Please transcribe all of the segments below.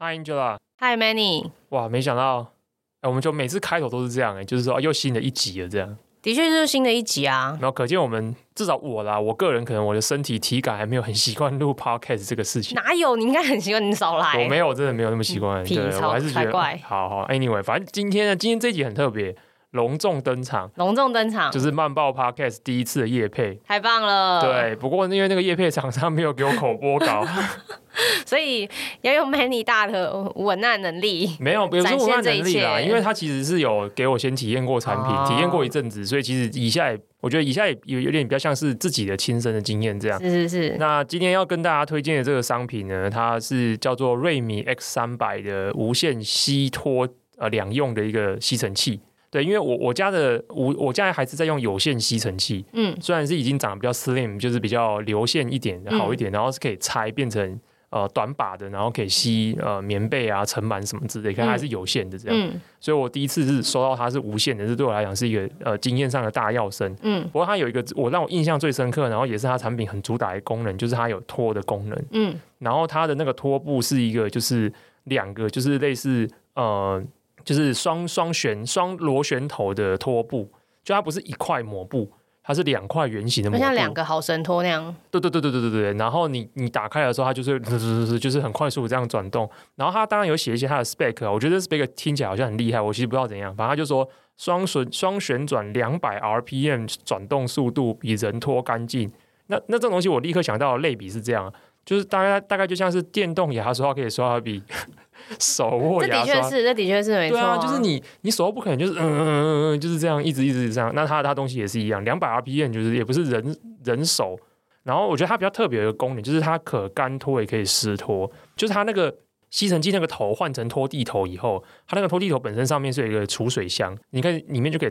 Hi Angela，Hi Manny。哇，没想到，哎，我们就每次开头都是这样，哎，就是说又新的一集了，这样。的确是新的一集啊。然后可见我们至少我啦，我个人可能我的身体体感还没有很习惯录 Podcast 这个事情。哪有？你应该很习惯，你少来。我没有，真的没有那么习惯。皮对，我还是觉得。怪好好，Anyway，反正今天呢，今天这一集很特别。隆重登场，隆重登场，就是慢报 Podcast 第一次的夜配，太棒了。对，不过因为那个夜配厂商没有给我口播稿，所以要用 Manny 大的文案能力，没有，不是文案能力啦，因为他其实是有给我先体验过产品，哦、体验过一阵子，所以其实以下也，我觉得以下也有有点比较像是自己的亲身的经验这样。是是是。那今天要跟大家推荐的这个商品呢，它是叫做瑞米 X 三百的无线吸脱呃两用的一个吸尘器。对，因为我我家的我我家还是在用有线吸尘器，嗯，虽然是已经长得比较 slim，就是比较流线一点好一点，嗯、然后是可以拆变成呃短把的，然后可以吸呃棉被啊、尘螨什么之类，可还是有线的这样。嗯、所以我第一次是收到它是无线的，这对我来讲是一个呃经验上的大跃升。嗯，不过它有一个我让我印象最深刻，然后也是它产品很主打的功能，就是它有拖的功能。嗯，然后它的那个拖布是一个就是两个就是类似呃。就是双双旋双螺旋头的拖布，就它不是一块抹布，它是两块圆形的抹布，像两个毫升拖那样。对对对对对对对。然后你你打开的时候，它就是就是很快速这样转动。然后它当然有写一些它的 spec，我觉得 spec 听起来好像很厉害，我其实不知道怎样。反正他就说双旋双旋转两百 RPM 转动速度比人拖干净。那那这种东西我立刻想到的类比是这样，就是大概大概就像是电动牙刷可以刷的比。手握牙刷，这的确是，这的确是没错。对啊，就是你，你手不可能就是嗯嗯嗯嗯，就是这样一直一直这样。那它它东西也是一样，两百 RPM 就是也不是人人手。然后我觉得它比较特别的一个功能，就是它可干拖也可以湿拖。就是它那个吸尘器那个头换成拖地头以后，它那个拖地头本身上面是有一个储水箱，你看里面就可以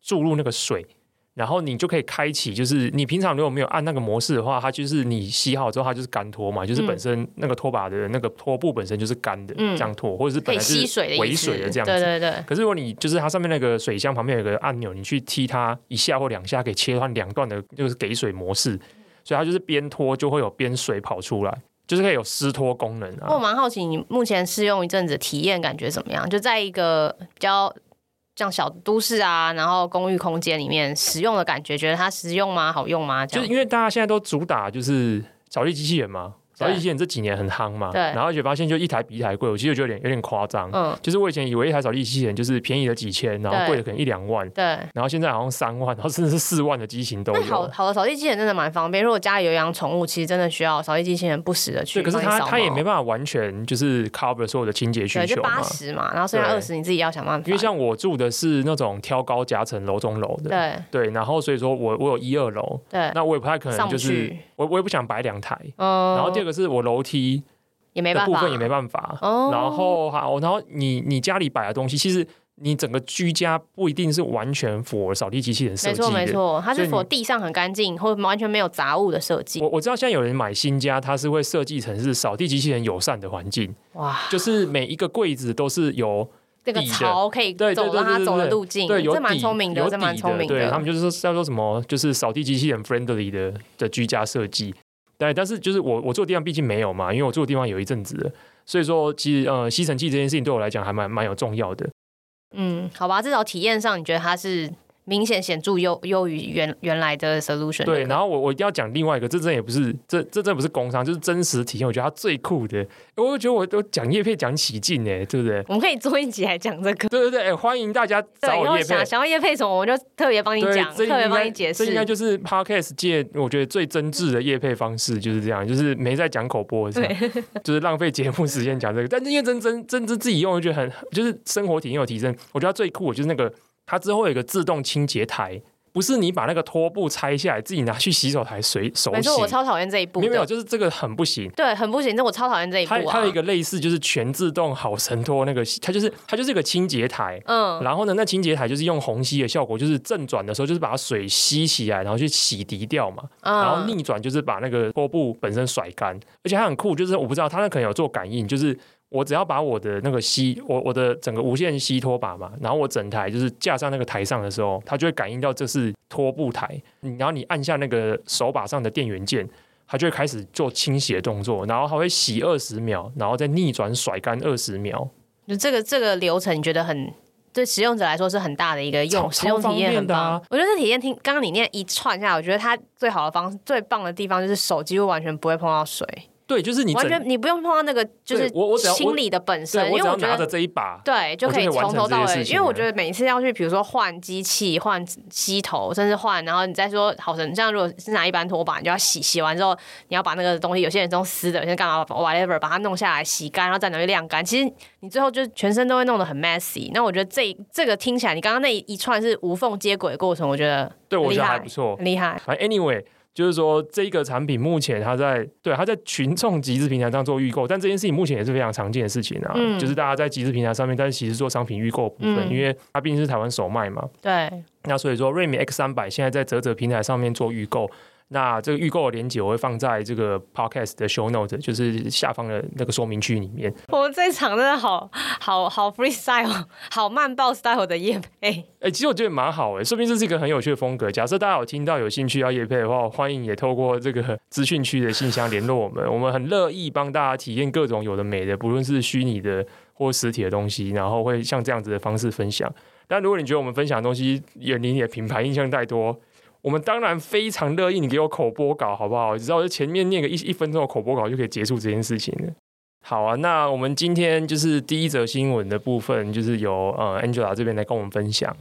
注入那个水。然后你就可以开启，就是你平常如果没有按那个模式的话，它就是你洗好之后，它就是干拖嘛，就是本身那个拖把的那个拖布本身就是干的，这样拖，或者是本来是围水的这样子。对对对。可是如果你就是它上面那个水箱旁边有个按钮，你去踢它一下或两下，可以切换两段的，就是给水模式，所以它就是边拖就会有边水跑出来，就是可以有湿拖功能啊。我蛮好奇，你目前试用一阵子体验感觉怎么样？就在一个比较。像小都市啊，然后公寓空间里面使用的感觉，觉得它实用吗？好用吗？就是因为大家现在都主打就是扫地机器人嘛。扫地机器人这几年很夯嘛，对，然后就发现就一台比一台贵，我其实觉得有点有点夸张。嗯，就是我以前以为一台扫地机器人就是便宜了几千，然后贵的可能一两万，对，然后现在好像三万，然后甚至是四万的机型都有。好好的扫地机器人真的蛮方便，如果家里有养宠物，其实真的需要扫地机器人不时的去。对，可是它它也没办法完全就是 cover 所有的清洁需求嘛，就八十嘛，然后剩下二十你自己要想办法。因为像我住的是那种挑高夹层楼中楼的，对对，然后所以说我我有一二楼，对，那我也不太可能就是我我也不想摆两台，嗯，然后第二个是我楼梯。也没办法，部分也没办法。哦、然后好，然后你你家里摆的东西，其实你整个居家不一定是完全符合扫地机器人设计的。没错没错，它是符合地上很干净或完全没有杂物的设计。我我知道现在有人买新家，它是会设计成是扫地机器人友善的环境。哇，就是每一个柜子都是有这个槽可以走让它走的路径。对，这蛮聪明的，这蛮聪明的。对，他们就是说叫做什么，就是扫地机器人 friendly 的的居家设计。对，但是就是我我住的地方毕竟没有嘛，因为我住的地方有一阵子了，所以说其实呃吸尘器这件事情对我来讲还蛮蛮有重要的。嗯，好吧，至少体验上你觉得它是。明显显著优优于原原来的 solution。对，然后我我一定要讲另外一个，这真也不是这这真不是工商，就是真实体验。我觉得它最酷的，我就觉得我都讲叶配讲起劲哎，对不对？我们可以做一集来讲这个。对对对，欢迎大家找我业配。想想要叶配什么，我就特别帮你讲，特别帮你解释。这应该就是 podcast 界我觉得最真挚的叶配方式，就是这样，就是没在讲口播，对，就是浪费节目时间讲这个。但是因为真真真真自己用，我觉得很就是生活体验有提升。我觉得最酷的就是那个它之后有一个自动清洁台。不是你把那个拖布拆下来，自己拿去洗手台水手洗。没错，我超讨厌这一步。没有，没有，就是这个很不行。对，很不行。那我超讨厌这一步啊。它它有一个类似就是全自动好神拖那个，它就是它就是一个清洁台。嗯。然后呢，那清洁台就是用虹吸的效果，就是正转的时候就是把水吸起来，然后去洗涤掉嘛。嗯。然后逆转就是把那个拖布本身甩干，而且它很酷，就是我不知道它那可能有做感应，就是。我只要把我的那个吸，我我的整个无线吸拖把嘛，然后我整台就是架上那个台上的时候，它就会感应到这是拖布台。然后你按下那个手把上的电源键，它就会开始做清洗的动作，然后它会洗二十秒，然后再逆转甩干二十秒。就这个这个流程，你觉得很对使用者来说是很大的一个用使用体验很棒。啊、我觉得这体验听刚刚你念一串下来，我觉得它最好的方式最棒的地方就是手几乎完全不会碰到水。对，就是你完全你不用碰到那个，就是我我清理的本身，因为我拿着这一把，对，就可以从头到尾。因为我觉得每一次要去，比如说换机器、换吸头，甚至换，然后你再说好像这样，如果是拿一般拖把，你就要洗，洗完之后你要把那个东西，有些人用湿的，有些人干嘛，whatever，把它弄下来洗干，然后再拿去晾干。其实你最后就全身都会弄得很 messy。那我觉得这这个听起来，你刚刚那一串是无缝接轨的过程，我觉得对我觉得还不错，厉害。反正 anyway。就是说，这个产品目前它在对它在群众集资平台上做预购，但这件事情目前也是非常常见的事情啊。嗯，就是大家在集资平台上面，但是其实做商品预购部分，嗯、因为它毕竟是台湾首卖嘛。对。那所以说，瑞米 X 三百现在在泽泽平台上面做预购。那这个预购的链接我会放在这个 podcast 的 show note，就是下方的那个说明区里面。我们这一场真的好好好 freestyle，好慢爆 style 的夜配。哎、欸，其实我觉得蛮好哎，说明这是一个很有趣的风格。假设大家有听到有兴趣要夜配的话，欢迎也透过这个资讯区的信箱联络我们，我们很乐意帮大家体验各种有的没的，不论是虚拟的或实体的东西，然后会像这样子的方式分享。但如果你觉得我们分享的东西远离你的品牌印象太多，我们当然非常乐意，你给我口播稿好不好？只要就前面念个一一分钟的口播稿就可以结束这件事情了。好啊，那我们今天就是第一则新闻的部分，就是由呃 Angela 这边来跟我们分享。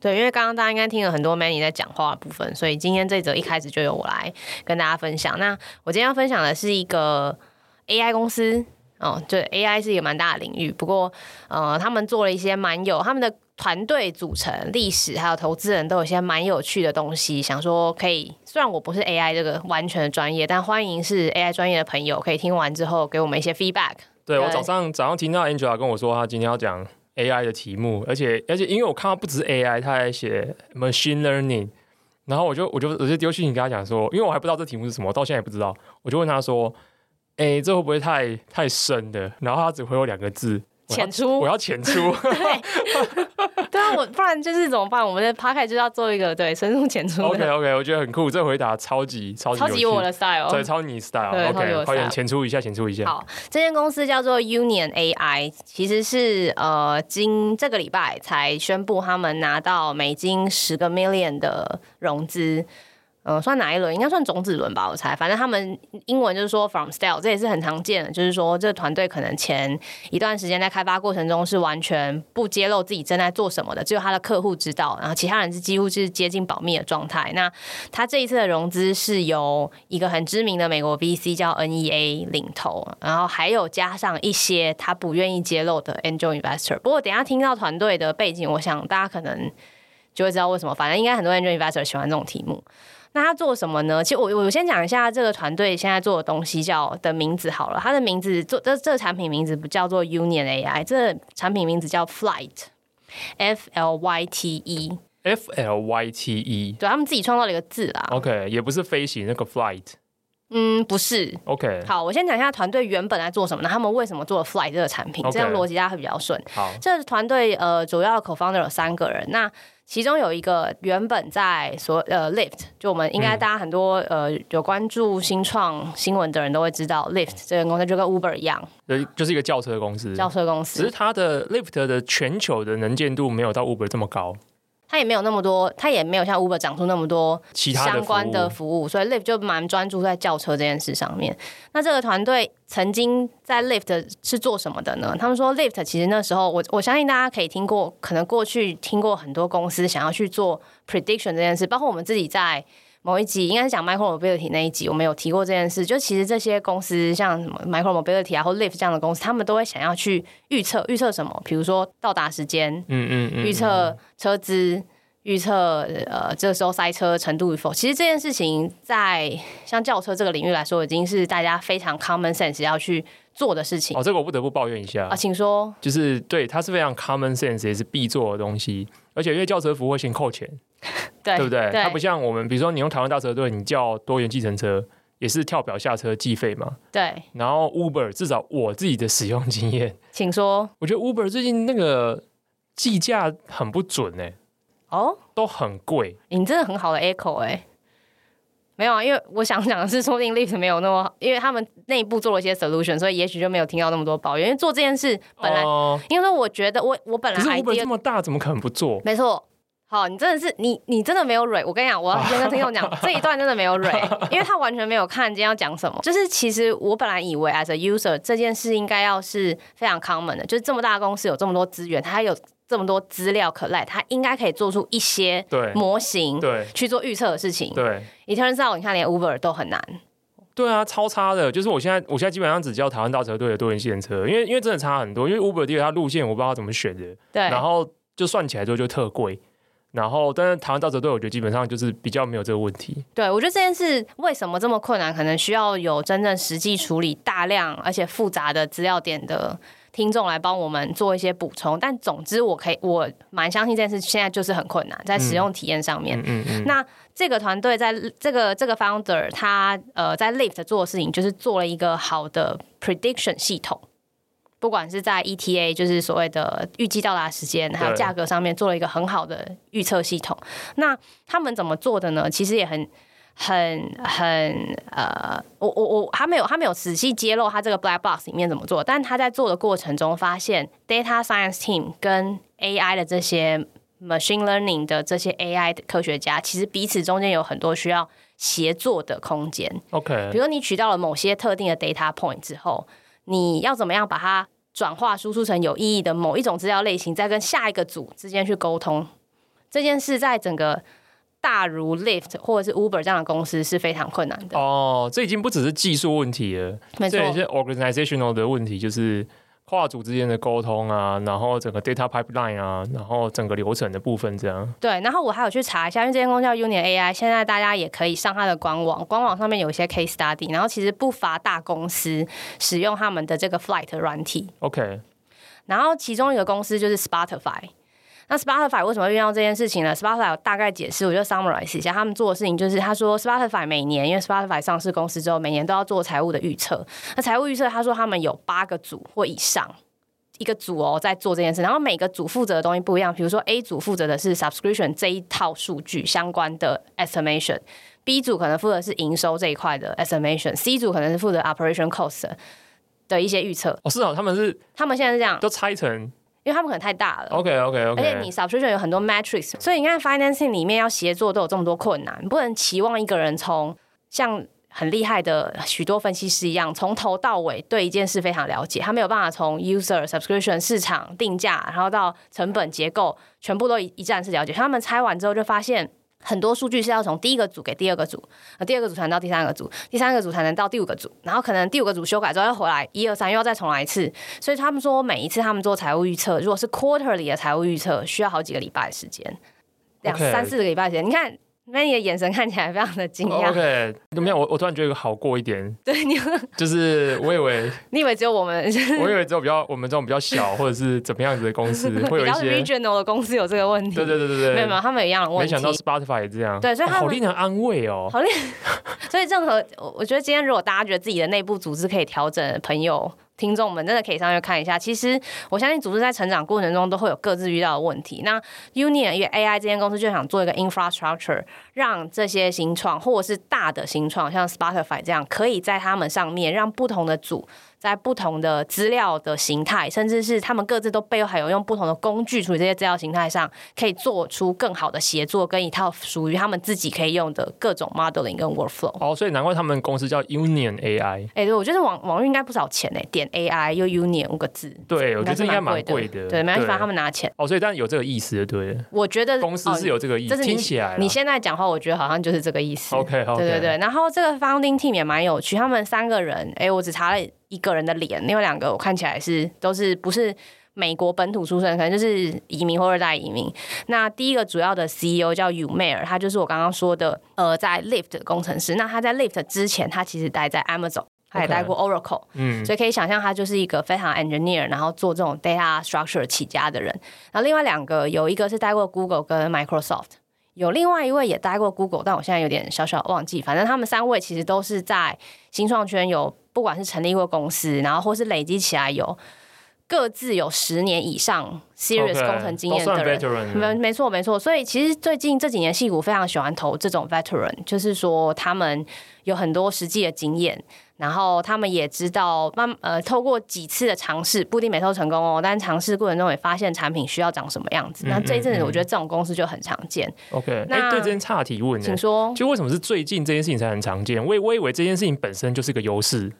对，因为刚刚大家应该听了很多 Manny 在讲话的部分，所以今天这则一开始就由我来跟大家分享。那我今天要分享的是一个 AI 公司哦，对，AI 是一个蛮大的领域，不过呃，他们做了一些蛮有他们的。团队组成、历史还有投资人都有些蛮有趣的东西，想说可以。虽然我不是 AI 这个完全的专业，但欢迎是 AI 专业的朋友可以听完之后给我们一些 feedback。对，我早上早上听到 Angela 跟我说，他今天要讲 AI 的题目，而且而且因为我看到不只是 AI，他还写 machine learning，然后我就我就我就丢信息跟他讲说，因为我还不知道这题目是什么，我到现在也不知道，我就问他说，哎、欸，这会不会太太深的？然后他只回我两个字。浅出，我要浅出。对，对啊，我不然就是怎么办？我们的 podcast 就要做一个对深入浅出。OK OK，我觉得很酷，这回答超级超级超级我的 style，对，超你 style。OK，快点浅出一下，浅出一下。好，这间公司叫做 Union AI，其实是呃，今这个礼拜才宣布他们拿到美金十个 million 的融资。呃，算哪一轮？应该算种子轮吧，我猜。反正他们英文就是说 from style”，这也是很常见的。就是说，这个团队可能前一段时间在开发过程中是完全不揭露自己正在做什么的，只有他的客户知道，然后其他人是几乎是接近保密的状态。那他这一次的融资是由一个很知名的美国 VC 叫 NEA 领投，然后还有加上一些他不愿意揭露的 Angel Investor。不过等一下听到团队的背景，我想大家可能就会知道为什么。反正应该很多 Angel Investor 喜欢这种题目。那他做什么呢？其实我我先讲一下这个团队现在做的东西叫的名字好了。它的名字做这这个产品名字不叫做 Union AI，这个产品名字叫 Flyte，F L Y T E，F L Y T E，对，他们自己创造了一个字啦。OK，也不是飞行那个 flight，嗯，不是。OK，好，我先讲一下团队原本在做什么，那他们为什么做了 Flyte 这个产品，这样逻辑大家会比较顺。好，这个团队呃主要的 co-founder 有三个人，那。其中有一个原本在所呃，Lift，就我们应该大家很多、嗯、呃有关注新创新闻的人都会知道，Lift 这个公司就跟 Uber 一样，对，就是一个轿车公司。轿车公司，只是它的 Lift 的全球的能见度没有到 Uber 这么高。它也没有那么多，它也没有像 Uber 长出那么多其他相关的服务，所以 Lyft 就蛮专注在轿车这件事上面。那这个团队曾经在 Lyft 是做什么的呢？他们说 Lyft 其实那时候，我我相信大家可以听过，可能过去听过很多公司想要去做 prediction 这件事，包括我们自己在。某一集应该是讲 Micro Mobility 那一集，我们有提过这件事。就其实这些公司，像什么 Micro Mobility 啊，或 Lift 这样的公司，他们都会想要去预测，预测什么？比如说到达时间，嗯嗯嗯，预测车资，预测呃这个时候塞车程度与否。其实这件事情在像轿车这个领域来说，已经是大家非常 common sense 要去做的事情。哦，这个我不得不抱怨一下啊，请说。就是对，它是非常 common sense，也是必做的东西。而且因为轿车服务会先扣钱。对，对不对？对，它不像我们，比如说你用台湾大车队，你叫多元计程车也是跳表下车计费嘛。对。然后 Uber 至少我自己的使用经验，请说。我觉得 Uber 最近那个计价很不准哎。哦。都很贵。你真的很好的 echo 哎。没有啊，因为我想讲的是，说不定 Lift 没有那么好，因为他们内部做了一些 solution，所以也许就没有听到那么多抱怨。因为做这件事本来，呃、因为说我觉得我我本来可是 Uber 这么大，怎么可能不做？没错。好，你真的是你，你真的没有蕊。我跟你讲，我要 先跟听众讲这一段真的没有蕊，因为他完全没有看今天要讲什么。就是其实我本来以为 as a user 这件事应该要是非常 common 的，就是这么大的公司有这么多资源，它有这么多资料可赖，他应该可以做出一些模型，对，去做预测的事情。对，It turns out 你看连 Uber 都很难。对啊，超差的。就是我现在，我现在基本上只叫台湾大车队的多元线车，因为因为真的差很多。因为 Uber 第一个它路线我不知道怎么选的，对，然后就算起来之后就特贵。然后，但是台湾大车队，我觉得基本上就是比较没有这个问题。对，我觉得这件事为什么这么困难，可能需要有真正实际处理大量而且复杂的资料点的听众来帮我们做一些补充。但总之，我可以，我蛮相信这件事现在就是很困难，在使用体验上面。嗯嗯，嗯。那这个团队在这个这个 founder 他呃在 Lyft 做的事情，就是做了一个好的 prediction 系统。不管是在 ETA，就是所谓的预计到达时间，还有价格上面做了一个很好的预测系统。那他们怎么做的呢？其实也很、很、很呃，我、我、我，他没有，他没有仔细揭露他这个 black box 里面怎么做。但他在做的过程中发现，data science team 跟 AI 的这些 machine learning 的这些 AI 的科学家，其实彼此中间有很多需要协作的空间。OK，比如你取到了某些特定的 data point 之后。你要怎么样把它转化输出成有意义的某一种资料类型，再跟下一个组之间去沟通？这件事在整个大如 Lyft 或者是 Uber 这样的公司是非常困难的。哦，这已经不只是技术问题了，没错，这也是 organizational 的问题，就是。跨组之间的沟通啊，然后整个 data pipeline 啊，然后整个流程的部分这样。对，然后我还有去查一下，因为这间公司叫 Union AI，现在大家也可以上它的官网，官网上面有一些 case study，然后其实不乏大公司使用他们的这个 flight 软体。OK，然后其中一个公司就是 Spotify。那 Spotify 为什么会遇到这件事情呢？Spotify 有大概解释，我就 summarize 一下他们做的事情，就是他说 Spotify 每年因为 Spotify 上市公司之后，每年都要做财务的预测。那财务预测，他说他们有八个组或以上一个组哦在做这件事，然后每个组负责的东西不一样。比如说 A 组负责的是 subscription 这一套数据相关的 estimation，B 组可能负责是营收这一块的 estimation，C 组可能是负责 operation cost 的一些预测。哦，是哦，他们是他们现在是这样，都拆成。因为他们可能太大了，OK OK OK，而且你 subscription 有很多 matrix，所以你看 financing 里面要协作都有这么多困难，不能期望一个人从像很厉害的许多分析师一样，从头到尾对一件事非常了解，他没有办法从 user subscription 市场定价，然后到成本结构全部都一一站式了解。他们拆完之后就发现。很多数据是要从第一个组给第二个组，呃，第二个组才能到第三个组，第三个组才能到第五个组，然后可能第五个组修改之后要回来，一二三又要再重来一次。所以他们说，每一次他们做财务预测，如果是 quarterly 的财务预测，需要好几个礼拜的时间，两三四个礼拜时间。你看。那你的眼神看起来非常的惊讶。OK，怎么样？我我突然觉得好过一点。对，你就是我以为 你以为只有我们，我以为只有比较我们这种比较小或者是怎么样子的公司会有一些 regional 的公司有这个问题。对对对对对，没有没有，他们有一样的问题。没想到 Spotify 也这样。对，所以他们、哦、好令人安慰哦。好令，所以任何我觉得今天如果大家觉得自己的内部组织可以调整朋友。听众们真的可以上去看一下。其实我相信组织在成长过程中都会有各自遇到的问题。那 Union 与 AI 这间公司就想做一个 infrastructure，让这些新创或者是大的新创，像 Spotify 这样，可以在他们上面让不同的组。在不同的资料的形态，甚至是他们各自都背后还有用不同的工具处理这些资料形态上，可以做出更好的协作跟一套属于他们自己可以用的各种 modeling 跟 workflow。哦，所以难怪他们公司叫 Union AI。哎、欸，对，我觉得网网域应该不少钱呢，点 AI 又 Union 五个字。对，我觉得这应该蛮贵的。对，没关系，反正他们拿钱。哦，所以但有这个意思，对。我觉得公司是有这个意思，哦、听起来你现在讲话，我觉得好像就是这个意思。OK，, okay. 对对对。然后这个 founding team 也蛮有趣，他们三个人，哎，我只查了。一个人的脸，另外两个我看起来是都是不是美国本土出生，可能就是移民或二代移民。那第一个主要的 CEO 叫 Umair，他就是我刚刚说的，呃，在 Lyft 的工程师。那他在 Lyft 之前，他其实待在 Amazon，他也待过 Oracle，嗯，所以可以想象他就是一个非常 engineer，然后做这种 data structure 起家的人。然后另外两个有一个是待过 Google 跟 Microsoft，有另外一位也待过 Google，但我现在有点小小忘记。反正他们三位其实都是在新创圈有。不管是成立过公司，然后或是累积起来有各自有十年以上 serious 工程经验的人，没没错没错。所以其实最近这几年，戏谷非常喜欢投这种 veteran，就是说他们有很多实际的经验。然后他们也知道，慢呃，透过几次的尝试，不一定每次都成功哦。但是尝试过程中也发现产品需要长什么样子。嗯、那这一阵子，我觉得这种公司就很常见。OK，那对这件差提问，请说，就为什么是最近这件事情才很常见？我我以为这件事情本身就是个优势。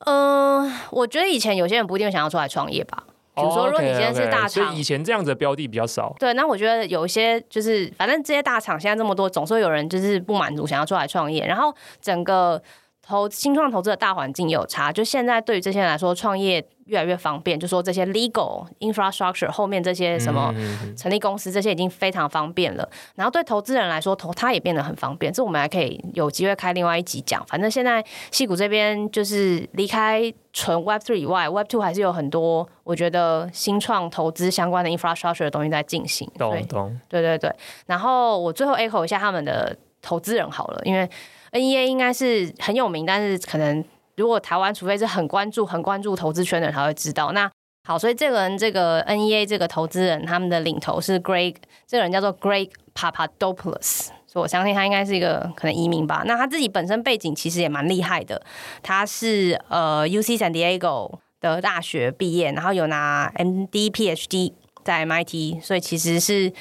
嗯、呃，我觉得以前有些人不一定想要出来创业吧。比如说，如果你今天是大厂，所以以前这样子的标的比较少。对，那我觉得有一些就是，反正这些大厂现在这么多，总是会有人就是不满足，想要出来创业，然后整个。投新创投资的大环境也有差，就现在对于这些人来说，创业越来越方便。就说这些 legal infrastructure 后面这些什么成立公司，这些已经非常方便了。然后对投资人来说，投他也变得很方便。这我们还可以有机会开另外一集讲。反正现在戏谷这边就是离开纯 Web Three 以外，Web Two 还是有很多我觉得新创投资相关的 infrastructure 的东西在进行。懂懂。对对对。然后我最后 echo 一下他们的投资人好了，因为。NEA 应该是很有名，但是可能如果台湾，除非是很关注、很关注投资圈的人才会知道。那好，所以这个人，这个 NEA 这个投资人，他们的领头是 Greg，这个人叫做 Greg Papadopoulos，所以我相信他应该是一个可能移民吧。那他自己本身背景其实也蛮厉害的，他是呃 UC San Diego 的大学毕业，然后有拿 MD PhD 在 MIT，所以其实是。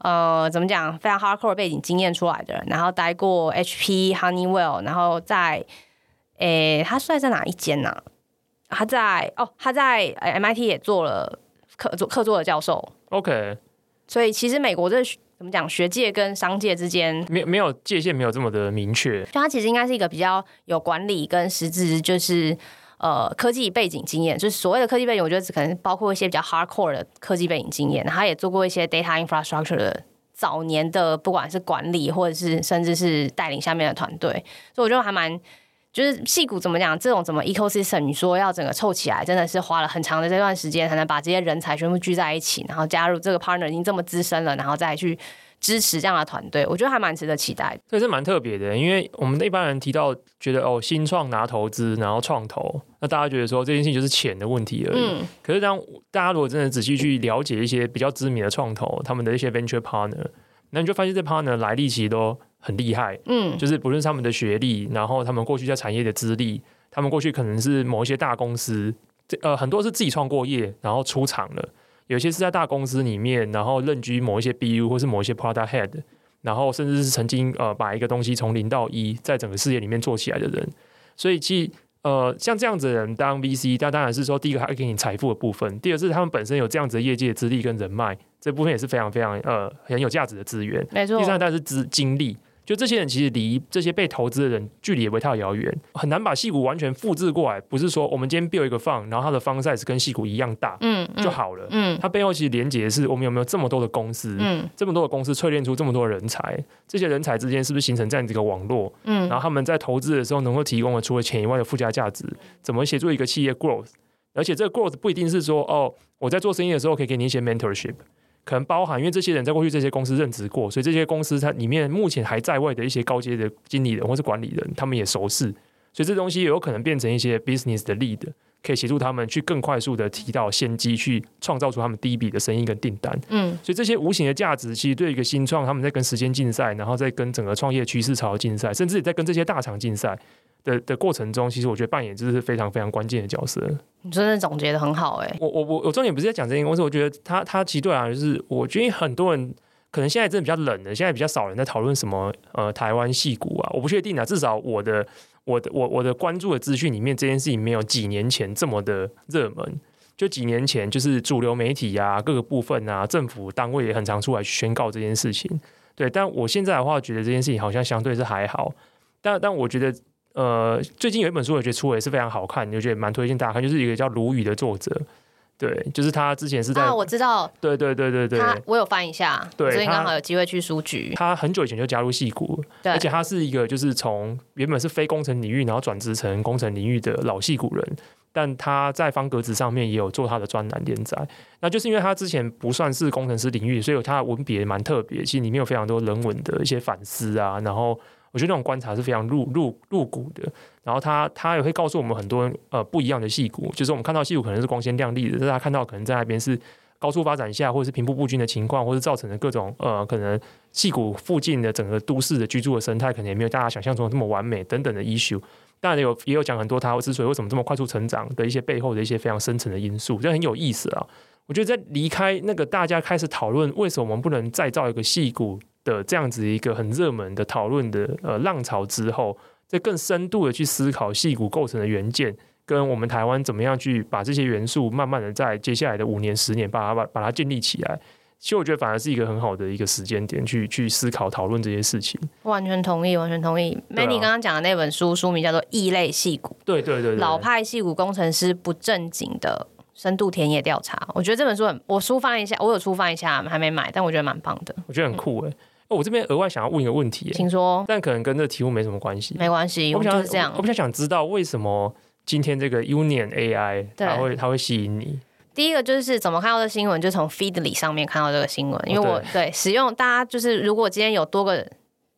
呃，怎么讲？非常 hardcore 背景经验出来的人，然后待过 HP、Honeywell，然后在，诶，他算在哪一间呢、啊？他在哦，他在 MIT 也做了客座客座的教授。OK，所以其实美国这怎么讲？学界跟商界之间没没有界限，没有这么的明确。就他其实应该是一个比较有管理跟实质，就是。呃，科技背景经验，就是所谓的科技背景，我觉得只可能包括一些比较 hardcore 的科技背景经验。他也做过一些 data infrastructure 的早年的，不管是管理或者是甚至是带领下面的团队，所以我觉得还蛮，就是矽谷怎么讲，这种怎么 ecosystem，你说要整个凑起来，真的是花了很长的这段时间才能把这些人才全部聚在一起，然后加入这个 partner 已经这么资深了，然后再去。支持这样的团队，我觉得还蛮值得期待的。这是蛮特别的，因为我们一般人提到觉得哦，新创拿投资，然后创投，那大家觉得说这件事情就是钱的问题而已。嗯、可是当大家如果真的仔细去了解一些比较知名的创投，他们的一些 venture partner，那你就发现这 partner 来历其实都很厉害。嗯，就是不论是他们的学历，然后他们过去在产业的资历，他们过去可能是某一些大公司，这呃很多是自己创过业，然后出场了。有些是在大公司里面，然后任居某一些 BU 或是某一些 product head，然后甚至是曾经呃把一个东西从零到一在整个事业里面做起来的人，所以其实呃像这样子的人当 VC，他当然是说第一个他会给你财富的部分，第二是他们本身有这样子的业界资历跟人脉，这部分也是非常非常呃很有价值的资源。没错。第三当然是资精力。就这些人其实离这些被投资的人距离也不会太遥远，很难把戏股完全复制过来。不是说我们今天 build 一个 fund，然后它的 fund size 跟戏股一样大，嗯，就好了。嗯，它背后其实连接的是我们有没有这么多的公司，嗯，这么多的公司淬炼出这么多人才，这些人才之间是不是形成这样子一个网络？嗯，然后他们在投资的时候能够提供的除了钱以外的附加价值，怎么协助一个企业 growth？而且这个 growth 不一定是说哦，我在做生意的时候可以给你一些 mentorship。可能包含，因为这些人在过去这些公司任职过，所以这些公司它里面目前还在位的一些高阶的经理人或是管理人，他们也熟识，所以这东西也有可能变成一些 business 的 lead，可以协助他们去更快速的提到先机，去创造出他们第一笔的生意跟订单。嗯，所以这些无形的价值，其实对一个新创，他们在跟时间竞赛，然后再跟整个创业趋势潮竞赛，甚至也在跟这些大厂竞赛。的的过程中，其实我觉得扮演就是非常非常关键的角色。你真的总结的很好哎、欸！我我我我重点不是在讲这间公司，我觉得他他其实对啊，就是我觉得很多人可能现在真的比较冷的，现在比较少人在讨论什么呃台湾戏骨啊，我不确定啊。至少我的我的我我的关注的资讯里面，这件事情没有几年前这么的热门。就几年前，就是主流媒体啊，各个部分啊，政府单位也很常出来宣告这件事情。对，但我现在的话，觉得这件事情好像相对是还好。但但我觉得。呃，最近有一本书，我觉得出的也是非常好看，我觉得蛮推荐大家看，就是一个叫卢宇的作者，对，就是他之前是在，啊，我知道，对对对对对，他我有翻一下，对，所以刚好有机会去书局。他很久以前就加入戏骨，对，而且他是一个就是从原本是非工程领域，然后转职成工程领域的老戏骨人，但他在方格子上面也有做他的专栏连载，那就是因为他之前不算是工程师领域，所以他的文笔也蛮特别，其实里面有非常多人文的一些反思啊，然后。我觉得那种观察是非常入入入骨的。然后他他也会告诉我们很多呃不一样的矽谷，就是我们看到矽谷可能是光鲜亮丽的，但是他看到可能在那边是高速发展下，或者是平铺不均的情况，或是造成的各种呃可能矽谷附近的整个都市的居住的生态，可能也没有大家想象中的这么完美等等的 issue。当然有也有讲很多他之所以为什么这么快速成长的一些背后的一些非常深层的因素，这很有意思啊。我觉得在离开那个大家开始讨论为什么我们不能再造一个矽谷的这样子一个很热门的讨论的呃浪潮之后，再更深度的去思考戏骨构成的元件，跟我们台湾怎么样去把这些元素慢慢的在接下来的五年十年把它把把它建立起来。其实我觉得反而是一个很好的一个时间点去去思考讨论这些事情。完全同意，完全同意。Manny 刚刚讲的那本书书名叫做《异类戏骨》，对对对，对，老派戏骨工程师不正经的。深度田野调查，我觉得这本书很，我书翻一下，我有书翻一下，还没买，但我觉得蛮棒的。我觉得很酷哎、欸！哦，我这边额外想要问一个问题、欸，请说。但可能跟这个题目没什么关系。没关系，我就是这样。我比较想知道为什么今天这个 Union AI 它会它会吸引你？第一个就是怎么看到这新闻，就从 Feedly 上面看到这个新闻，因为我、哦、对，对使用大家就是如果今天有多个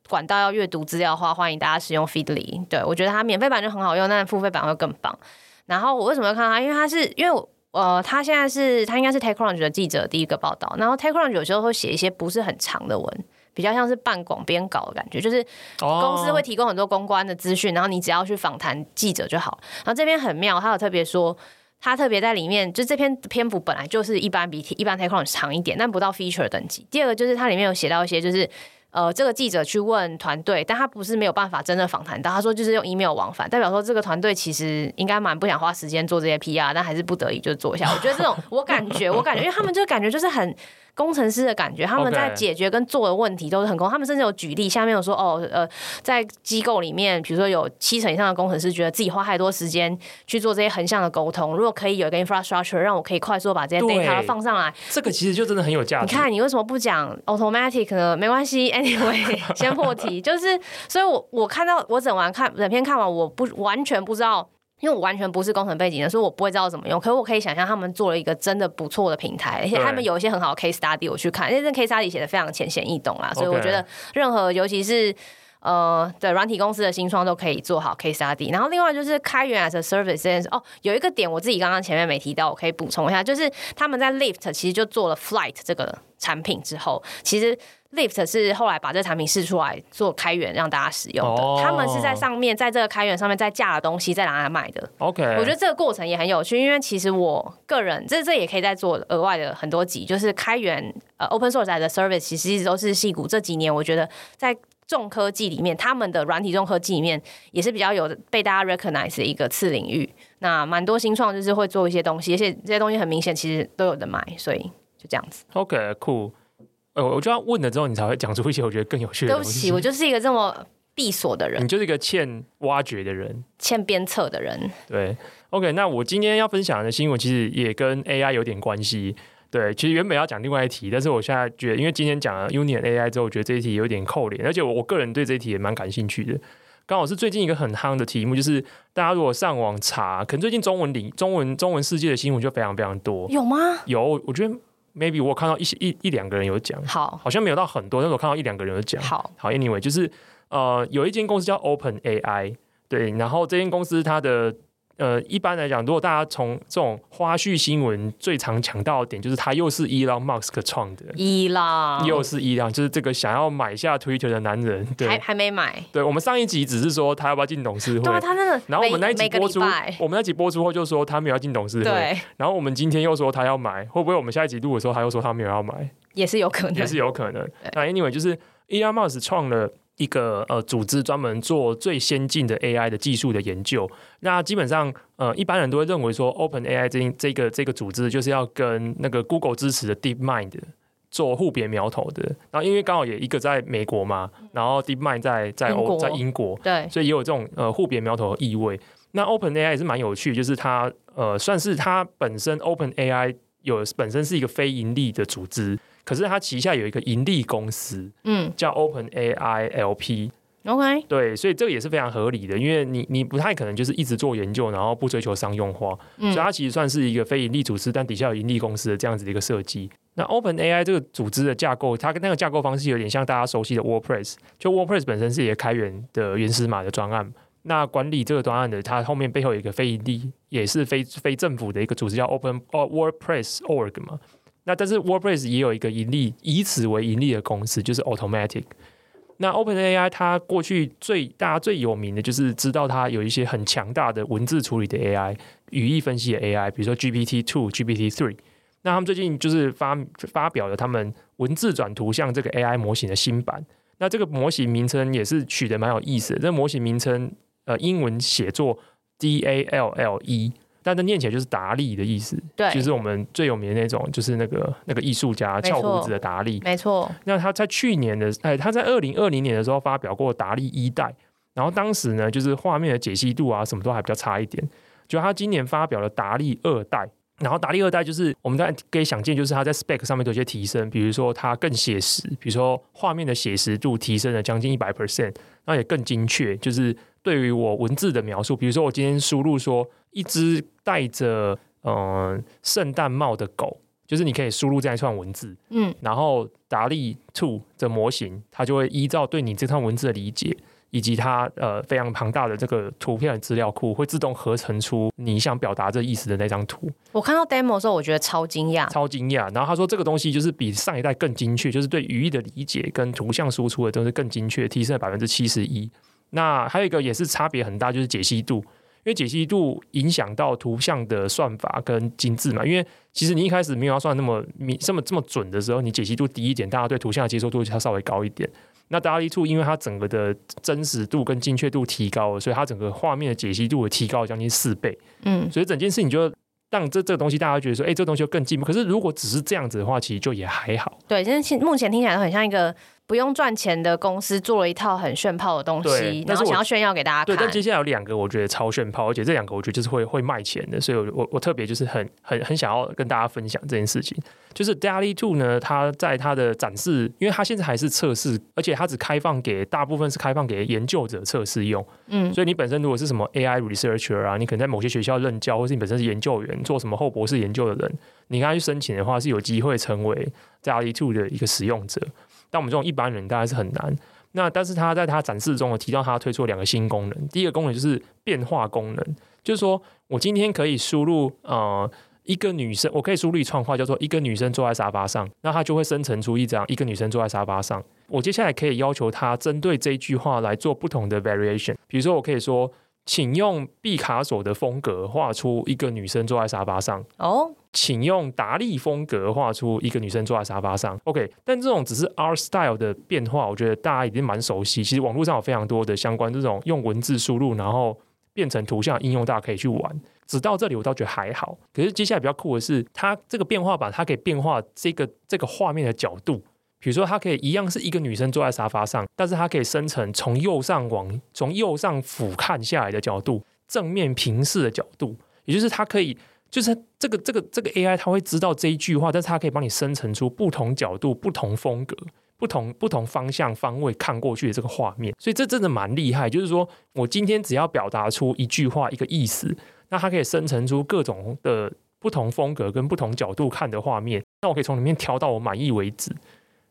管道要阅读资料的话，欢迎大家使用 Feedly。对我觉得它免费版就很好用，但付费版会更棒。然后我为什么要看它？因为它是因为我。呃，他现在是他应该是 TechCrunch 的记者第一个报道，然后 TechCrunch 有时候会写一些不是很长的文，比较像是半广编稿的感觉，就是公司会提供很多公关的资讯，然后你只要去访谈记者就好。然后这边很妙，他有特别说，他特别在里面，就这篇篇幅本来就是一般比一般 TechCrunch 长一点，但不到 feature 等级。第二个就是它里面有写到一些就是。呃，这个记者去问团队，但他不是没有办法真的访谈到。他说就是用 email 往返，代表说这个团队其实应该蛮不想花时间做这些 PR，但还是不得已就做一下。我觉得这种，我感觉，我感觉，因为他们就感觉就是很。工程师的感觉，他们在解决跟做的问题都是很空。他们甚至有举例，下面有说哦，呃，在机构里面，比如说有七成以上的工程师觉得自己花太多时间去做这些横向的沟通。如果可以有一个 infrastructure，让我可以快速把这些 data 放上来，这个其实就真的很有价值。你看，你为什么不讲 automatic 呢？没关系，anyway，先破题。就是，所以我我看到我整完看整篇看完，我不完全不知道。因为我完全不是工程背景的，所以我不会知道怎么用。可是我可以想象他们做了一个真的不错的平台，而且他们有一些很好的 case study 我去看，因为这 case study 写的非常浅显易懂啦，所以我觉得任何尤其是呃对软体公司的新创都可以做好 case study。然后另外就是开源 as a service 这件事哦，有一个点我自己刚刚前面没提到，我可以补充一下，就是他们在 Lyft 其实就做了 Flight 这个产品之后，其实。Lyft 是后来把这个产品试出来做开源让大家使用的，oh. 他们是在上面在这个开源上面再架了东西再拿来卖的。OK，我觉得这个过程也很有趣，因为其实我个人这这也可以再做额外的很多集，就是开源呃 open source 的 service 其实一直都是矽谷这几年我觉得在重科技里面，他们的软体重科技里面也是比较有被大家 recognize 的一个次领域。那蛮多新创就是会做一些东西，而且这些东西很明显其实都有的买，所以就这样子。OK，cool。呃，我就要问了之后，你才会讲出一些我觉得更有趣的东西。对不起，我就是一个这么闭锁的人。你就是一个欠挖掘的人，欠鞭策的人。对，OK，那我今天要分享的新闻其实也跟 AI 有点关系。对，其实原本要讲另外一题，但是我现在觉得，因为今天讲了 Union AI 之后，我觉得这一题有点扣脸，而且我我个人对这一题也蛮感兴趣的。刚好是最近一个很夯的题目，就是大家如果上网查，可能最近中文里中文中文世界的新闻就非常非常多。有吗？有，我觉得。Maybe 我看到一些一一两个人有讲，好，好像没有到很多，但是我看到一两个人有讲，好，好，anyway，就是呃，有一间公司叫 Open AI，对，然后这间公司它的。呃，一般来讲，如果大家从这种花絮新闻最常强调的点，就是他又是伊朗马斯克创的，伊朗又是伊朗，就是这个想要买下 Twitter 的男人，对，还还没买。对，我们上一集只是说他要不要进董事会，对啊，他那个，然后我们那一集播出，我们那集播出后就说他没有要进董事会，然后我们今天又说他要买，会不会我们下一集录的时候他又说他没有要买？也是有可能，也是有可能。那 anyway，就是伊朗马斯克创了。一个呃组织专门做最先进的 AI 的技术的研究。那基本上呃一般人都会认为说，Open AI 这这个这个组织就是要跟那个 Google 支持的 DeepMind 做互别苗头的。然后因为刚好也一个在美国嘛，然后 DeepMind 在在欧在英国，对，所以也有这种呃互别苗头的意味。那 Open AI 也是蛮有趣，就是它呃算是它本身 Open AI 有本身是一个非盈利的组织。可是它旗下有一个盈利公司，嗯，叫 Open AI LP，OK，对，所以这个也是非常合理的，因为你你不太可能就是一直做研究，然后不追求商用化，嗯、所以它其实算是一个非盈利组织，但底下有盈利公司的这样子的一个设计。那 OpenAI 这个组织的架构，它跟那个架构方式有点像大家熟悉的 WordPress，就 WordPress 本身是一个开源的原始码的专案。那管理这个专案的，它后面背后有一个非盈利，也是非非政府的一个组织叫 Open 哦 WordPress Org 嘛。那但是 WordPress 也有一个盈利，以此为盈利的公司，就是 Automatic。那 OpenAI 它过去最大家最有名的就是知道它有一些很强大的文字处理的 AI、语义分析的 AI，比如说 GPT Two、GPT Three。那他们最近就是发发表了他们文字转图像这个 AI 模型的新版。那这个模型名称也是取得蛮有意思的，这个模型名称呃英文写作 DALL-E。但它念起来就是达利的意思，对，就是我们最有名的那种，就是那个那个艺术家翘胡子的达利，没错。那他在去年的，哎，他在二零二零年的时候发表过达利一代，然后当时呢，就是画面的解析度啊，什么都还比较差一点。就他今年发表了达利二代，然后达利二代就是我们在可以想见，就是他在 spec 上面都有些提升，比如说它更写实，比如说画面的写实度提升了将近一百 percent，那也更精确，就是。对于我文字的描述，比如说我今天输入说一只戴着嗯圣诞帽的狗，就是你可以输入这样一串文字，嗯，然后达利 Two 的模型，它就会依照对你这串文字的理解，以及它呃非常庞大的这个图片的资料库，会自动合成出你想表达这意思的那张图。我看到 demo 的时候，我觉得超惊讶，超惊讶。然后他说这个东西就是比上一代更精确，就是对语义的理解跟图像输出的都是更精确，提升了百分之七十一。那还有一个也是差别很大，就是解析度，因为解析度影响到图像的算法跟精致嘛。因为其实你一开始没有要算那么明这么这么准的时候，你解析度低一点，大家对图像的接受度就要稍微高一点。那 DALL-E 2因为它整个的真实度跟精确度提高了，所以它整个画面的解析度也提高了将近四倍。嗯，所以整件事情就让这这个东西大家觉得说，哎、欸，这个东西就更进步。可是如果只是这样子的话，其实就也还好。对，现在目前听起来都很像一个。不用赚钱的公司做了一套很炫炮的东西，然后想要炫耀给大家看。对，但接下来有两个我觉得超炫炮，而且这两个我觉得就是会会卖钱的，所以我我我特别就是很很很想要跟大家分享这件事情。就是 Daily Two 呢，它在它的展示，因为它现在还是测试，而且它只开放给大部分是开放给研究者测试用。嗯，所以你本身如果是什么 AI researcher 啊，你可能在某些学校任教，或是你本身是研究员，做什么后博士研究的人，你跟他去申请的话，是有机会成为 Daily Two 的一个使用者。但我们这种一般人大概是很难。那但是他在他展示中有提到，他推出两个新功能。第一个功能就是变化功能，就是说我今天可以输入呃一个女生，我可以输入一串话叫做一个女生坐在沙发上，那它就会生成出一张一个女生坐在沙发上。我接下来可以要求他针对这句话来做不同的 variation，比如说我可以说。请用毕卡索的风格画出一个女生坐在沙发上。哦，请用达利风格画出一个女生坐在沙发上。OK，但这种只是 art style 的变化，我觉得大家已经蛮熟悉。其实网络上有非常多的相关这种用文字输入然后变成图像应用，大家可以去玩。只到这里我倒觉得还好。可是接下来比较酷的是，它这个变化版它可以变化这个这个画面的角度。比如说，它可以一样是一个女生坐在沙发上，但是它可以生成从右上往从右上俯瞰下来的角度，正面平视的角度，也就是它可以，就是这个这个这个 AI 它会知道这一句话，但是它可以帮你生成出不同角度、不同风格、不同不同方向方位看过去的这个画面，所以这真的蛮厉害。就是说我今天只要表达出一句话一个意思，那它可以生成出各种的不同风格跟不同角度看的画面，那我可以从里面挑到我满意为止。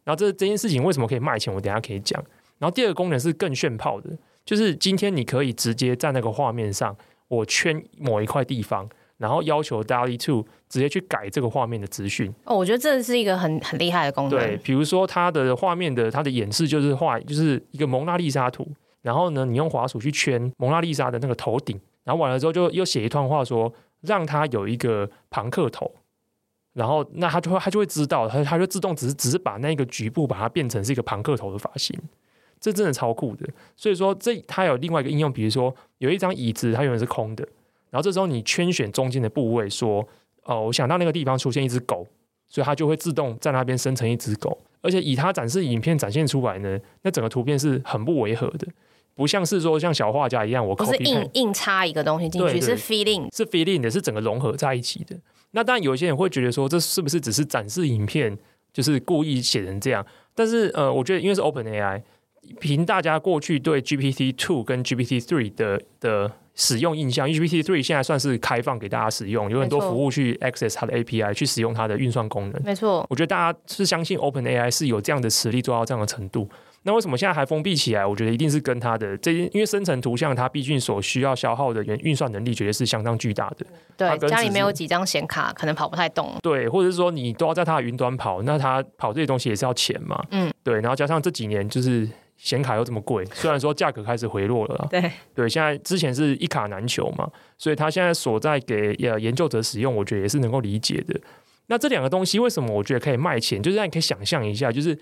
然后这这件事情为什么可以卖钱？我等下可以讲。然后第二个功能是更炫炮的，就是今天你可以直接在那个画面上，我圈某一块地方，然后要求 DALL-E 2直接去改这个画面的资讯。哦，我觉得这是一个很很厉害的功能。对，比如说它的画面的它的演示就是画就是一个蒙娜丽莎图，然后呢，你用滑鼠去圈蒙娜丽莎的那个头顶，然后完了之后就又写一段话说，让它有一个庞克头。然后，那他就会，他就会知道，他他就自动只是只是把那个局部把它变成是一个庞克头的发型，这真的超酷的。所以说，这它有另外一个应用，比如说有一张椅子，它永远是空的，然后这时候你圈选中间的部位，说，哦，我想到那个地方出现一只狗，所以它就会自动在那边生成一只狗，而且以它展示影片展现出来呢，那整个图片是很不违和的。不像是说像小画家一样，我不是硬硬插一个东西进去，是 feeling，是 feeling 的，是整个融合在一起的。那当然，有一些人会觉得说，这是不是只是展示影片，就是故意写成这样？但是呃，我觉得因为是 OpenAI，凭大家过去对 GPT Two 跟 GPT Three 的的使用印象，因为 GPT Three 现在算是开放给大家使用，有很多服务去 access 它的 API 去使用它的运算功能。没错，我觉得大家是相信 OpenAI 是有这样的实力做到这样的程度。那为什么现在还封闭起来？我觉得一定是跟它的这，因为生成图像它毕竟所需要消耗的原运算能力，绝对是相当巨大的。对，家里没有几张显卡，可能跑不太动。对，或者是说你都要在它的云端跑，那它跑这些东西也是要钱嘛。嗯，对。然后加上这几年就是显卡又这么贵，虽然说价格开始回落了。对对，现在之前是一卡难求嘛，所以它现在所在给呃研究者使用，我觉得也是能够理解的。那这两个东西为什么我觉得可以卖钱？就是让你可以想象一下，就是。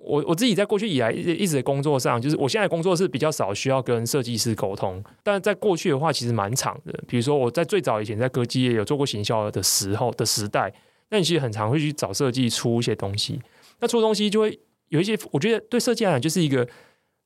我我自己在过去以来一直一直的工作上，就是我现在工作是比较少需要跟设计师沟通，但是在过去的话其实蛮长的。比如说我在最早以前在科技业有做过行销的时候的时代，那你其实很常会去找设计出一些东西。那出东西就会有一些，我觉得对设计来讲就是一个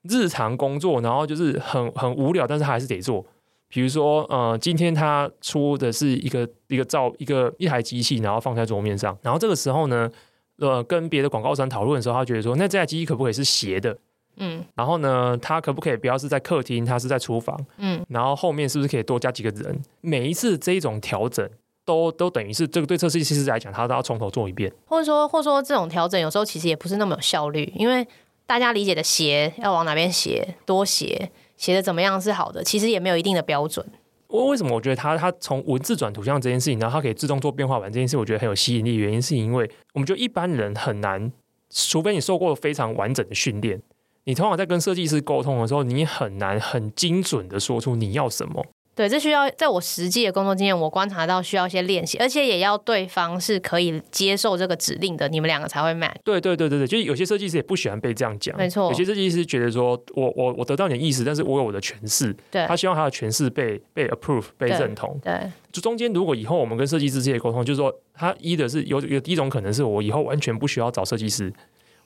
日常工作，然后就是很很无聊，但是还是得做。比如说，呃，今天他出的是一个一个造一个一台机器，然后放在桌面上，然后这个时候呢。呃，跟别的广告商讨论的时候，他觉得说，那这台机器可不可以是斜的？嗯，然后呢，它可不可以不要是在客厅，它是在厨房？嗯，然后后面是不是可以多加几个人？每一次这一种调整，都都等于是这个对测试其实来讲，他都要从头做一遍。或者说，或者说这种调整有时候其实也不是那么有效率，因为大家理解的斜要往哪边斜，多斜，斜的怎么样是好的，其实也没有一定的标准。为为什么我觉得它它从文字转图像这件事情，然后它可以自动做变化版这件事，我觉得很有吸引力。原因是因为我们觉得一般人很难，除非你受过非常完整的训练，你通常在跟设计师沟通的时候，你很难很精准的说出你要什么。对，这需要在我实际的工作经验，我观察到需要一些练习，而且也要对方是可以接受这个指令的，你们两个才会 match。对对对对对，就是有些设计师也不喜欢被这样讲，没错。有些设计师觉得说我我我得到你的意思，但是我有我的诠释，对，他希望他的诠释被被 approve 被认同。对，对就中间如果以后我们跟设计师这些沟通，就是说他一的是有有第一种可能是我以后完全不需要找设计师，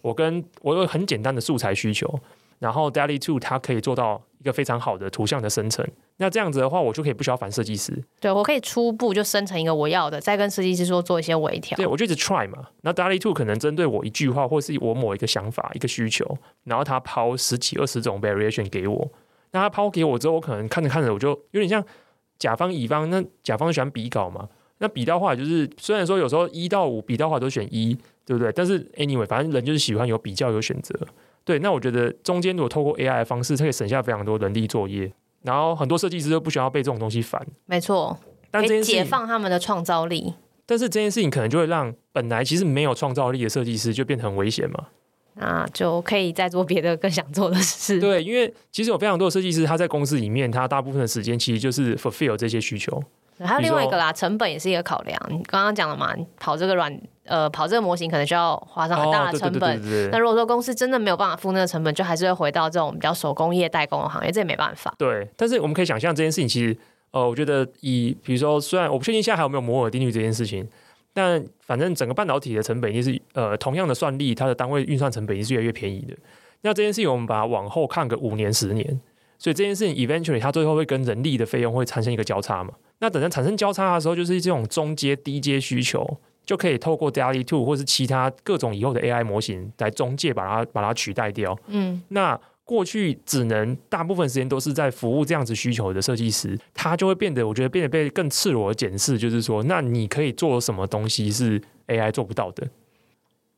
我跟我有很简单的素材需求。然后 DALL-E 2它可以做到一个非常好的图像的生成，那这样子的话，我就可以不需要烦设计师。对，我可以初步就生成一个我要的，再跟设计师说做一些微调。对，我就一直 try 嘛。那 DALL-E 2可能针对我一句话，或是我某一个想法、一个需求，然后他抛十几二十种 variation 给我。那他抛给我之后，我可能看着看着，我就有点像甲方乙方。那甲方喜欢比稿嘛？那比到话就是，虽然说有时候一到五比到话都选一，对不对？但是 anyway，反正人就是喜欢有比较有选择。对，那我觉得中间如果透过 AI 的方式，它可以省下非常多人力作业，然后很多设计师都不需要被这种东西烦。没错，但这件事情解放他们的创造力。但是这件事情可能就会让本来其实没有创造力的设计师就变得很危险嘛？那就可以再做别的更想做的事。对，因为其实有非常多的设计师，他在公司里面，他大部分的时间其实就是 fulfill 这些需求。还有另外一个啦，成本也是一个考量。你刚刚讲了嘛，跑这个软呃跑这个模型可能需要花上很大的成本。那如果说公司真的没有办法付那个成本，就还是会回到这种比较手工业代工的行业，这也没办法。对，但是我们可以想象这件事情，其实呃，我觉得以比如说，虽然我不确定现在还有没有摩尔定律这件事情，但反正整个半导体的成本也是呃同样的算力，它的单位运算成本也是越来越便宜的。那这件事情我们把它往后看个五年十年，所以这件事情 eventually 它最后会跟人力的费用会产生一个交叉嘛？那等到产生交叉的时候，就是这种中阶、低阶需求，就可以透过 DALL-E 2或是其他各种以后的 AI 模型来中介把它把它取代掉。嗯，那过去只能大部分时间都是在服务这样子需求的设计师，他就会变得，我觉得变得被更赤裸的检视，就是说，那你可以做什么东西是 AI 做不到的？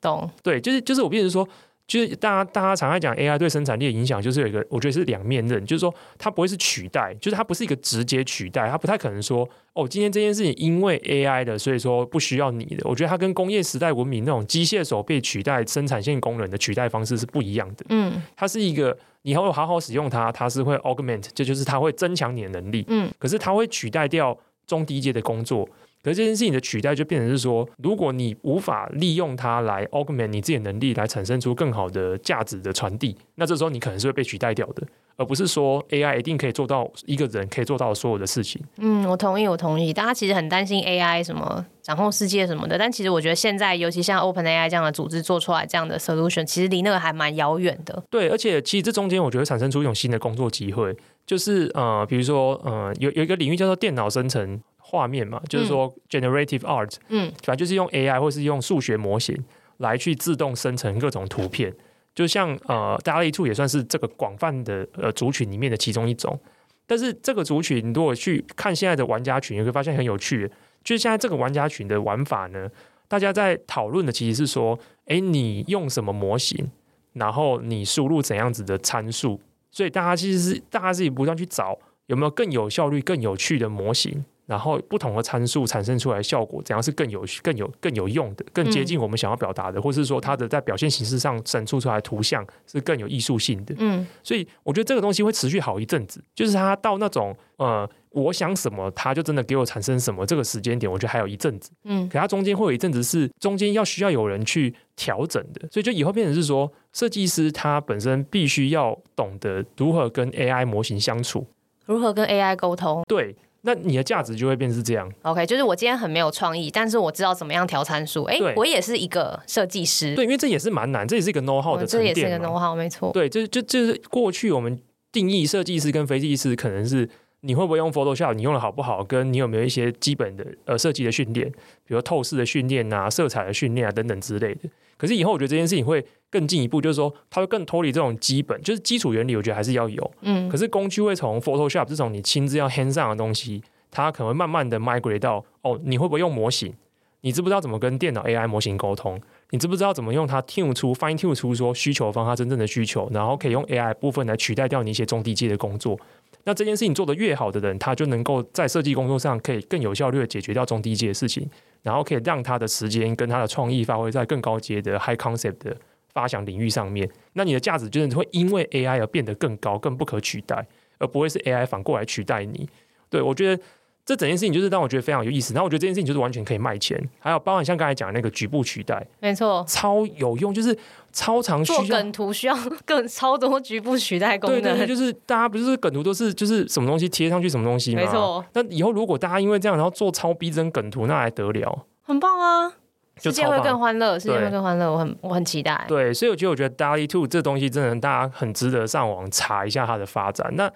懂？对，就是就是我变成说。就是大家大家常在讲 AI 对生产力的影响，就是有一个我觉得是两面刃，就是说它不会是取代，就是它不是一个直接取代，它不太可能说哦，今天这件事情因为 AI 的，所以说不需要你的。我觉得它跟工业时代文明那种机械手被取代生产线工人的取代方式是不一样的。嗯，它是一个你要好好使用它，它是会 augment，这就是它会增强你的能力。嗯，可是它会取代掉中低阶的工作。可是这件事情的取代就变成是说，如果你无法利用它来 augment 你自己的能力，来产生出更好的价值的传递，那这时候你可能是会被取代掉的，而不是说 AI 一定可以做到一个人可以做到所有的事情。嗯，我同意，我同意。大家其实很担心 AI 什么掌控世界什么的，但其实我觉得现在，尤其像 OpenAI 这样的组织做出来这样的 solution，其实离那个还蛮遥远的。对，而且其实这中间我觉得产生出一种新的工作机会，就是呃，比如说呃，有有一个领域叫做电脑生成。画面嘛，就是说 generative art，嗯，反正就是用 AI 或是用数学模型来去自动生成各种图片。就像呃，DALL-E 2也算是这个广泛的呃族群里面的其中一种。但是这个族群，如果去看现在的玩家群，你会发现很有趣，就是现在这个玩家群的玩法呢，大家在讨论的其实是说，哎，你用什么模型，然后你输入怎样子的参数，所以大家其实是大家自己不断去找有没有更有效率、更有趣的模型。然后不同的参数产生出来的效果，怎样是更有、更有、更有用的，更接近我们想要表达的，嗯、或是说它的在表现形式上产出出来图像是更有艺术性的。嗯，所以我觉得这个东西会持续好一阵子，就是它到那种呃，我想什么，它就真的给我产生什么这个时间点，我觉得还有一阵子。嗯，可它中间会有一阵子是中间要需要有人去调整的，所以就以后变成是说，设计师他本身必须要懂得如何跟 AI 模型相处，如何跟 AI 沟通。对。那你的价值就会变成是这样。OK，就是我今天很没有创意，但是我知道怎么样调参数。哎，我也是一个设计师。对，因为这也是蛮难，这也是一个 know how 的沉淀。这也是一个 know how，没错。对，就就就是过去我们定义设计师跟非设计师，可能是你会不会用 Photoshop，你用的好不好，跟你有没有一些基本的呃设计的训练，比如透视的训练啊、色彩的训练啊等等之类的。可是以后我觉得这件事情会更进一步，就是说它会更脱离这种基本，就是基础原理，我觉得还是要有。嗯。可是工具会从 Photoshop 这种你亲自要 hand 上的东西。它可能会慢慢的 migrate 到哦，你会不会用模型？你知不知道怎么跟电脑 AI 模型沟通？你知不知道怎么用它 tune 出 fine tune 出说需求方它真正的需求，然后可以用 AI 部分来取代掉你一些中低阶的工作？那这件事情做得越好的人，他就能够在设计工作上可以更有效率的解决掉中低阶的事情，然后可以让他的时间跟他的创意发挥在更高阶的 high concept 的发想领域上面。那你的价值就是会因为 AI 而变得更高、更不可取代，而不会是 AI 反过来取代你。对，我觉得。这整件事情就是让我觉得非常有意思，然后我觉得这件事情就是完全可以卖钱，还有包含像刚才讲的那个局部取代，没错，超有用，就是超长需梗图需要更超多局部取代功能，对对对，就是大家不是梗图都是就是什么东西贴上去什么东西吗？没错。那以后如果大家因为这样然后做超逼真梗图，那还得了？很棒啊！世界会更欢乐，世界会更欢乐，我很我很期待。对，所以我觉得我觉得 DALL-E 2这东西真的大家很值得上网查一下它的发展。那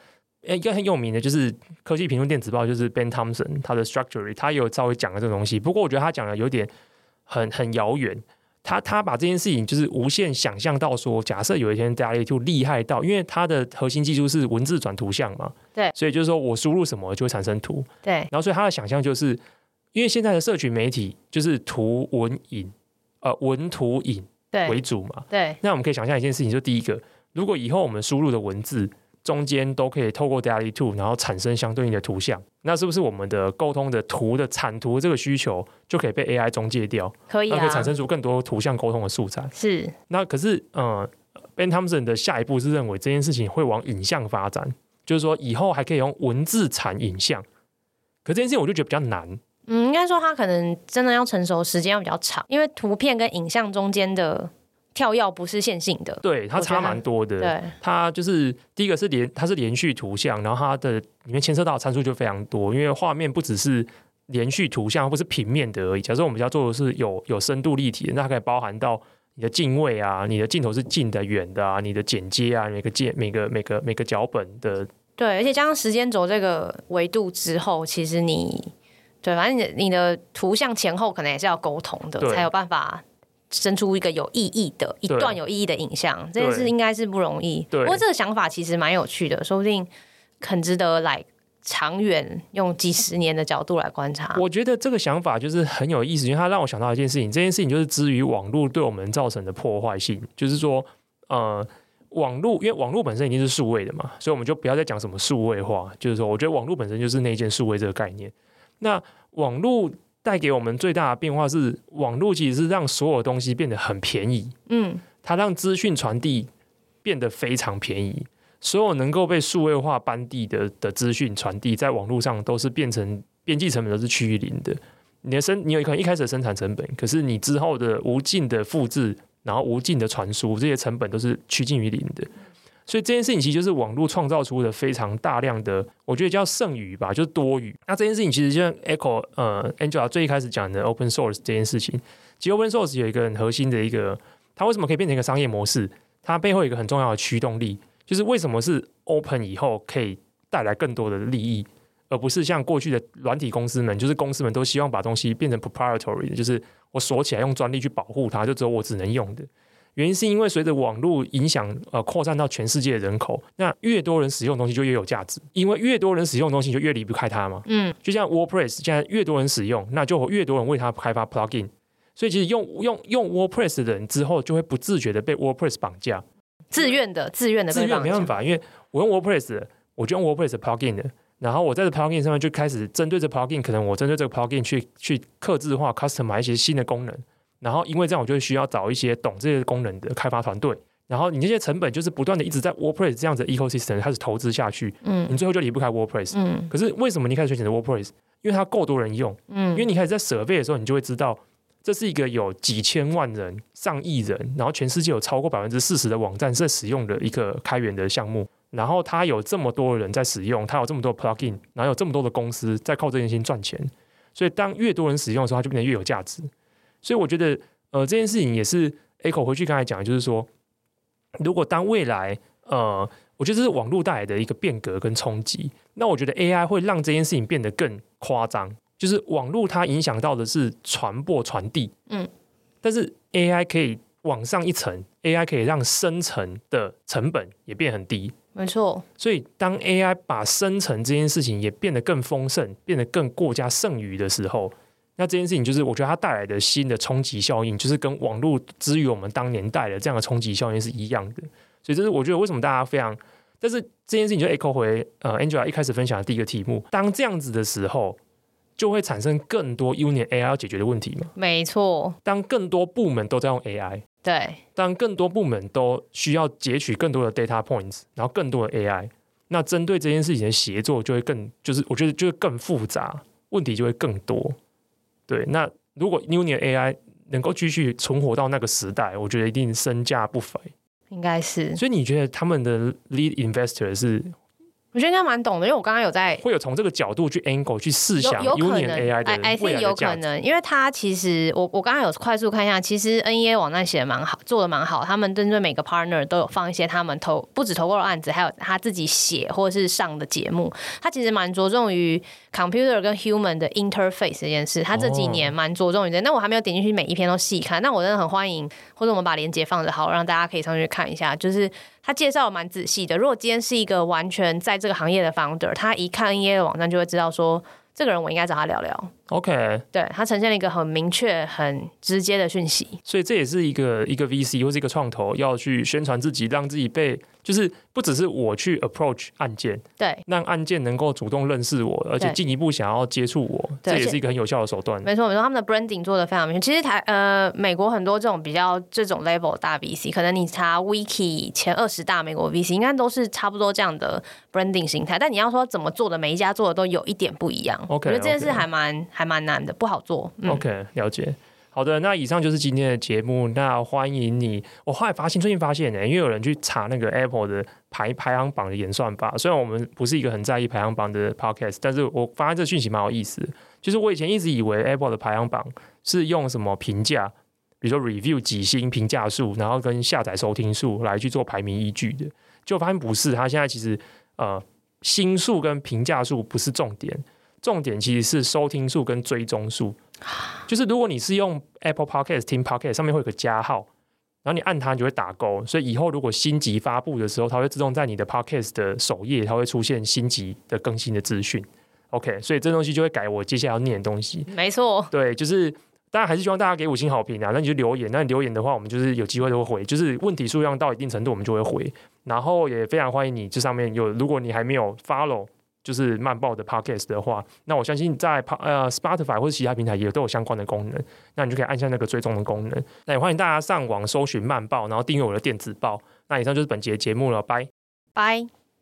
诶，一个很有名的就是科技评论电子报，就是 Ben Thompson，他的 Structure，他有稍微讲了这个东西。不过我觉得他讲的有点很很遥远。他他把这件事情就是无限想象到说，假设有一天 DALL-E 2厉害到，因为它的核心技术是文字转图像嘛，对，所以就是说我输入什么就会产生图，对。然后所以他的想象就是，因为现在的社群媒体就是图文影，呃，文图影为主嘛，对。对，那我们可以想象一件事情，就第一个，如果以后我们输入的文字。中间都可以透过 DALL-E 2，然后产生相对应的图像。那是不是我们的沟通的图的产图这个需求就可以被 AI 中介掉？可以啊，可以产生出更多图像沟通的素材。是。那可是，嗯，Ben Thompson 的下一步是认为这件事情会往影像发展，就是说以后还可以用文字产影像。可这件事情我就觉得比较难。嗯，应该说它可能真的要成熟时间要比较长，因为图片跟影像中间的。跳跃不是线性的，对，它差蛮多的。对，它就是第一个是连，它是连续图像，然后它的里面牵涉到的参数就非常多，因为画面不只是连续图像，不是平面的而已。假设我们要做的是有有深度立体的，那它可以包含到你的镜位啊，你的镜头是近的、远的啊，你的剪接啊，每个键、每个每个每个脚本的。对，而且加上时间轴这个维度之后，其实你对，反正你的你的图像前后可能也是要沟通的，才有办法。生出一个有意义的一段有意义的影像，这件事应该是不容易。不过这个想法其实蛮有趣的，说不定很值得来长远用几十年的角度来观察。我觉得这个想法就是很有意思，因为它让我想到一件事情。这件事情就是基于网络对我们造成的破坏性，就是说，呃，网络因为网络本身已经是数位的嘛，所以我们就不要再讲什么数位化。就是说，我觉得网络本身就是那件数位这个概念。那网络。带给我们最大的变化是，网络其实是让所有东西变得很便宜。嗯，它让资讯传递变得非常便宜。所有能够被数位化搬递的的资讯传递，在网络上都是变成边际成本都是趋于零的。你的生，你有可能一开始的生产成本，可是你之后的无尽的复制，然后无尽的传输，这些成本都是趋近于零的。所以这件事情其实就是网络创造出的非常大量的，我觉得叫剩余吧，就是多余。那这件事情其实就像 Echo 呃 Angela 最一开始讲的 Open Source 这件事情，其实 Open Source 有一个很核心的一个，它为什么可以变成一个商业模式？它背后有一个很重要的驱动力，就是为什么是 Open 以后可以带来更多的利益，而不是像过去的软体公司们，就是公司们都希望把东西变成 proprietary，就是我锁起来用专利去保护它，就只有我只能用的。原因是因为随着网络影响呃扩散到全世界的人口，那越多人使用的东西就越有价值，因为越多人使用的东西就越离不开它嘛。嗯，就像 WordPress 现在越多人使用，那就越多人为它开发 plugin，所以其实用用用 WordPress 的人之后就会不自觉的被 WordPress 绑架，自愿的自愿的自愿没办法，因为我用 WordPress，我就用 WordPress plugin 的，然后我在这 plugin 上面就开始针对这 plugin，可能我针对这个 plugin 去去刻制化 customize 一些新的功能。然后，因为这样，我就需要找一些懂这些功能的开发团队。然后，你那些成本就是不断的一直在 WordPress 这样子的 ecosystem 开始投资下去。嗯，你最后就离不开 WordPress。嗯，可是为什么你开始选择 WordPress？因为它够多人用。嗯，因为你开始在 survey 的时候，你就会知道这是一个有几千万人、上亿人，然后全世界有超过百分之四十的网站在使用的一个开源的项目。然后它有这么多人在使用，它有这么多 plugin，然后有这么多的公司在靠这件事情赚钱。所以，当越多人使用的时候，它就变得越有价值。所以，我觉得。呃，这件事情也是 Echo 回去刚才讲，就是说，如果当未来，呃，我觉得这是网络带来的一个变革跟冲击，那我觉得 AI 会让这件事情变得更夸张，就是网络它影响到的是传播传递，嗯，但是 AI 可以往上一层，AI 可以让生成的成本也变很低，没错，所以当 AI 把生成这件事情也变得更丰盛，变得更过加剩余的时候。那这件事情就是，我觉得它带来的新的冲击效应，就是跟网络之于我们当年带的这样的冲击效应是一样的。所以这是我觉得为什么大家非常，但是这件事情就 echo 回呃 Angela 一开始分享的第一个题目，当这样子的时候，就会产生更多 Union AI 要解决的问题嘛？没错。当更多部门都在用 AI，对，当更多部门都需要截取更多的 data points，然后更多的 AI，那针对这件事情的协作就会更，就是我觉得就会更复杂，问题就会更多。对，那如果 Union AI 能够继续存活到那个时代，我觉得一定身价不菲，应该是。所以你觉得他们的 lead investor 是？我觉得应该蛮懂的，因为我刚刚有在会有从这个角度去 angle 去试想 Union AI 的 I think 有可能，因为它其实我我刚刚有快速看一下，其实 NEA 网站写的蛮好，做的蛮好，他们针对每个 partner 都有放一些他们投不止投过的案子，还有他自己写或者是上的节目，他其实蛮着重于 computer 跟 human 的 interface 这件事，他这几年蛮着重于这，那我还没有点进去每一篇都细看，那我真的很欢迎，或者我们把链接放着好，让大家可以上去看一下，就是。他介绍的蛮仔细的。如果今天是一个完全在这个行业的 founder，他一看 NEA 的网站就会知道说，这个人我应该找他聊聊。OK，对，它呈现了一个很明确、很直接的讯息。所以这也是一个一个 VC 或是一个创投要去宣传自己，让自己被。就是不只是我去 approach 案件，对，让案件能够主动认识我，而且进一步想要接触我，这也是一个很有效的手段。没错，没错，他们的 branding 做的非常明确。其实台呃美国很多这种比较这种 level 大 VC，可能你查 Wiki 前二十大美国 VC，应该都是差不多这样的 branding 形态。但你要说怎么做的，每一家做的都有一点不一样。OK，我觉得这件事还蛮.还蛮难的，不好做。嗯、OK，了解。好的，那以上就是今天的节目。那欢迎你。我后来发现，最近发现呢，因为有人去查那个 Apple 的排排行榜的演算法。虽然我们不是一个很在意排行榜的 Podcast，但是我发现这讯息蛮有意思。就是我以前一直以为 Apple 的排行榜是用什么评价，比如说 Review 几星评价数，然后跟下载收听数来去做排名依据的。就发现不是，它现在其实呃星数跟评价数不是重点，重点其实是收听数跟追踪数。就是如果你是用 Apple Podcast 听 Podcast，上面会有个加号，然后你按它你就会打勾，所以以后如果新集发布的时候，它会自动在你的 Podcast 的首页，它会出现新集的更新的资讯。OK，所以这东西就会改我接下来要念的东西。没错，对，就是当然还是希望大家给五星好评啊，那你就留言，那你留言的话，我们就是有机会都会回，就是问题数量到一定程度，我们就会回。然后也非常欢迎你，这上面有，如果你还没有 follow。就是慢报的 podcast 的话，那我相信在呃 Spotify 或者其他平台也都有相关的功能，那你就可以按下那个追踪的功能。那也欢迎大家上网搜寻慢报，然后订阅我的电子报。那以上就是本节节目了，拜拜。